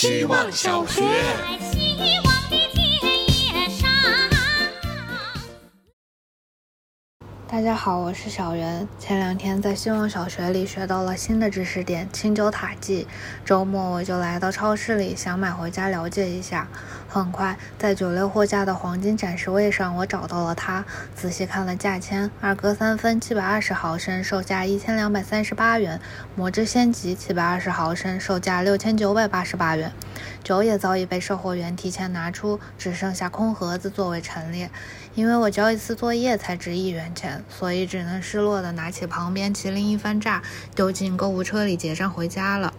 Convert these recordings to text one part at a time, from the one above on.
希望小学。大家好，我是小袁。前两天在希望小学里学到了新的知识点——青酒塔记。周末我就来到超市里，想买回家了解一下。很快，在九六货架的黄金展示位上，我找到了它。仔细看了价签，二哥三分七百二十毫升，售价一千两百三十八元；魔之仙级七百二十毫升，售价六千九百八十八元。酒也早已被售货员提前拿出，只剩下空盒子作为陈列。因为我交一次作业才值一元钱，所以只能失落地拿起旁边麒麟一番炸，丢进购物车里结账回家了。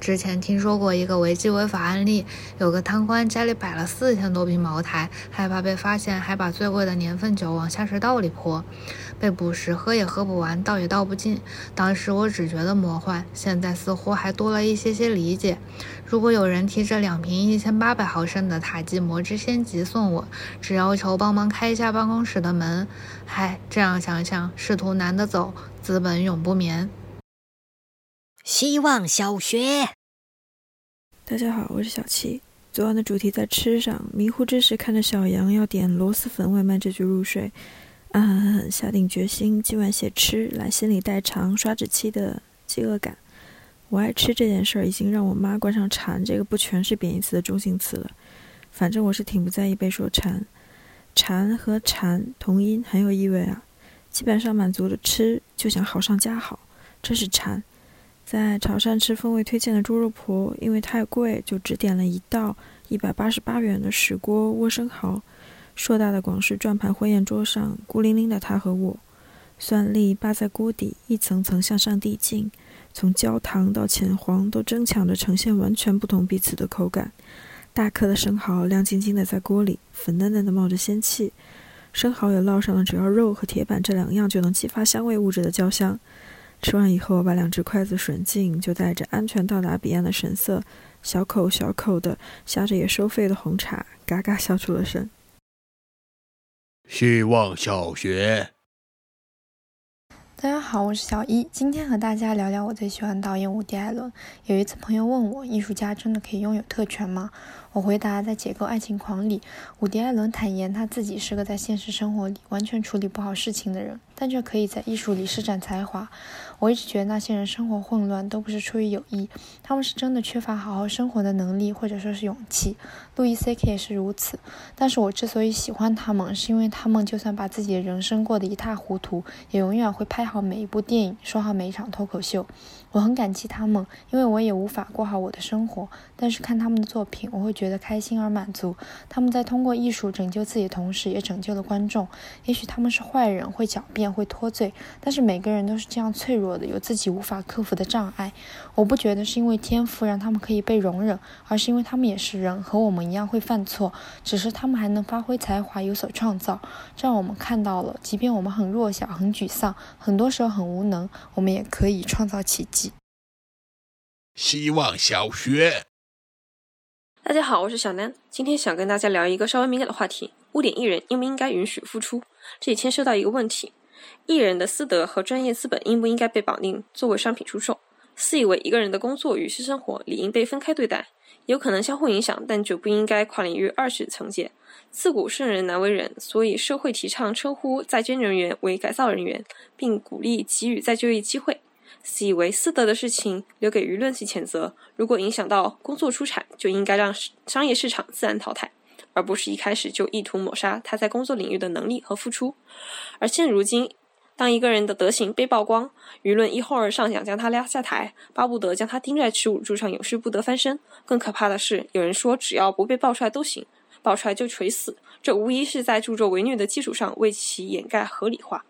之前听说过一个违纪违法案例，有个贪官家里摆了四千多瓶茅台，害怕被发现，还把最贵的年份酒往下水道里泼。被捕时喝也喝不完，倒也倒不尽。当时我只觉得魔幻，现在似乎还多了一些些理解。如果有人提着两瓶一千八百毫升的塔基魔之仙级送我，只要求帮忙开一下办公室的门，嗨，这样想想，仕途难得走，资本永不眠。希望小学，大家好，我是小七。昨晚的主题在吃上，迷糊之时看着小杨要点螺蛳粉外卖这句入睡。暗狠狠下定决心，今晚写吃来心里代偿刷纸期的饥饿感。我爱吃这件事儿，已经让我妈冠上“馋”这个不全是贬义词的中性词了。反正我是挺不在意被说馋，馋和馋同音很有意味啊。基本上满足了吃，就想好上加好，这是馋。在潮汕吃风味推荐的猪肉婆，因为太贵，就只点了一道一百八十八元的石锅窝生蚝。硕大的广式转盘婚宴桌上，孤零零的他和我，蒜粒扒在锅底，一层层向上递进，从焦糖到浅黄都争抢着呈现完全不同彼此的口感。大颗的生蚝亮晶晶的在锅里，粉嫩嫩的冒着仙气，生蚝也烙上了只要肉和铁板这两样就能激发香味物质的焦香。吃完以后，把两只筷子吮净，就带着安全到达彼岸的神色，小口小口的呷着也收费的红茶，嘎嘎笑出了声。希望小学，大家好，我是小一，今天和大家聊聊我最喜欢导演伍迪·艾伦。有一次朋友问我，艺术家真的可以拥有特权吗？我回答，在《解构爱情狂》里，伍迪·艾伦坦言他自己是个在现实生活里完全处理不好事情的人，但却可以在艺术里施展才华。我一直觉得那些人生活混乱都不是出于有意，他们是真的缺乏好好生活的能力，或者说是勇气。路易 C.K 也是如此。但是我之所以喜欢他们，是因为他们就算把自己的人生过得一塌糊涂，也永远会拍好每一部电影，说好每一场脱口秀。我很感激他们，因为我也无法过好我的生活。但是看他们的作品，我会觉得开心而满足。他们在通过艺术拯救自己同时，也拯救了观众。也许他们是坏人，会狡辩，会脱罪，但是每个人都是这样脆弱的，有自己无法克服的障碍。我不觉得是因为天赋让他们可以被容忍，而是因为他们也是人，和我们一样会犯错，只是他们还能发挥才华，有所创造。这让我们看到了，即便我们很弱小、很沮丧，很多时候很无能，我们也可以创造奇迹。希望小学，大家好，我是小南。今天想跟大家聊一个稍微敏感的话题：污点艺人应不应该允许复出？这也牵涉到一个问题：艺人的私德和专业资本应不应该被绑定作为商品出售？私以为一个人的工作与私生活理应被分开对待，有可能相互影响，但就不应该跨领域二次层界。自古圣人难为人，所以社会提倡称呼在监人员为改造人员，并鼓励给予再就业机会。私以为私德的事情留给舆论去谴责，如果影响到工作出产，就应该让商业市场自然淘汰，而不是一开始就意图抹杀他在工作领域的能力和付出。而现如今，当一个人的德行被曝光，舆论一哄而上想将他拉下台，巴不得将他钉在耻辱柱上，永世不得翻身。更可怕的是，有人说只要不被爆出来都行，爆出来就垂死，这无疑是在助纣为虐的基础上为其掩盖合理化。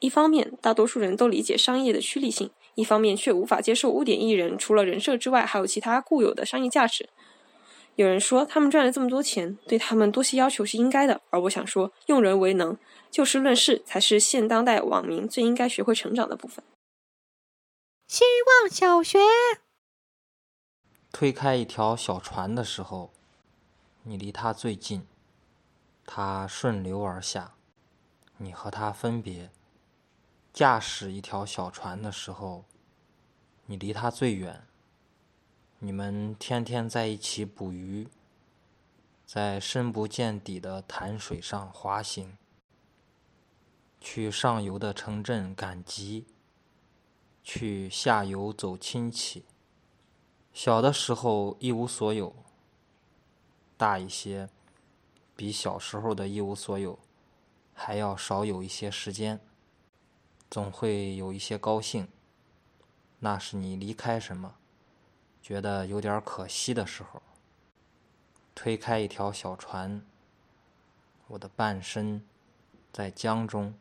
一方面，大多数人都理解商业的趋利性。一方面却无法接受污点艺人，除了人设之外，还有其他固有的商业价值。有人说他们赚了这么多钱，对他们多些要求是应该的，而我想说，用人为能，就事论事，才是现当代网民最应该学会成长的部分。希望小学，推开一条小船的时候，你离它最近，它顺流而下，你和它分别。驾驶一条小船的时候，你离它最远，你们天天在一起捕鱼，在深不见底的潭水上滑行，去上游的城镇赶集，去下游走亲戚。小的时候一无所有，大一些，比小时候的一无所有还要少有一些时间，总会有一些高兴。那是你离开什么，觉得有点可惜的时候。推开一条小船，我的半身在江中，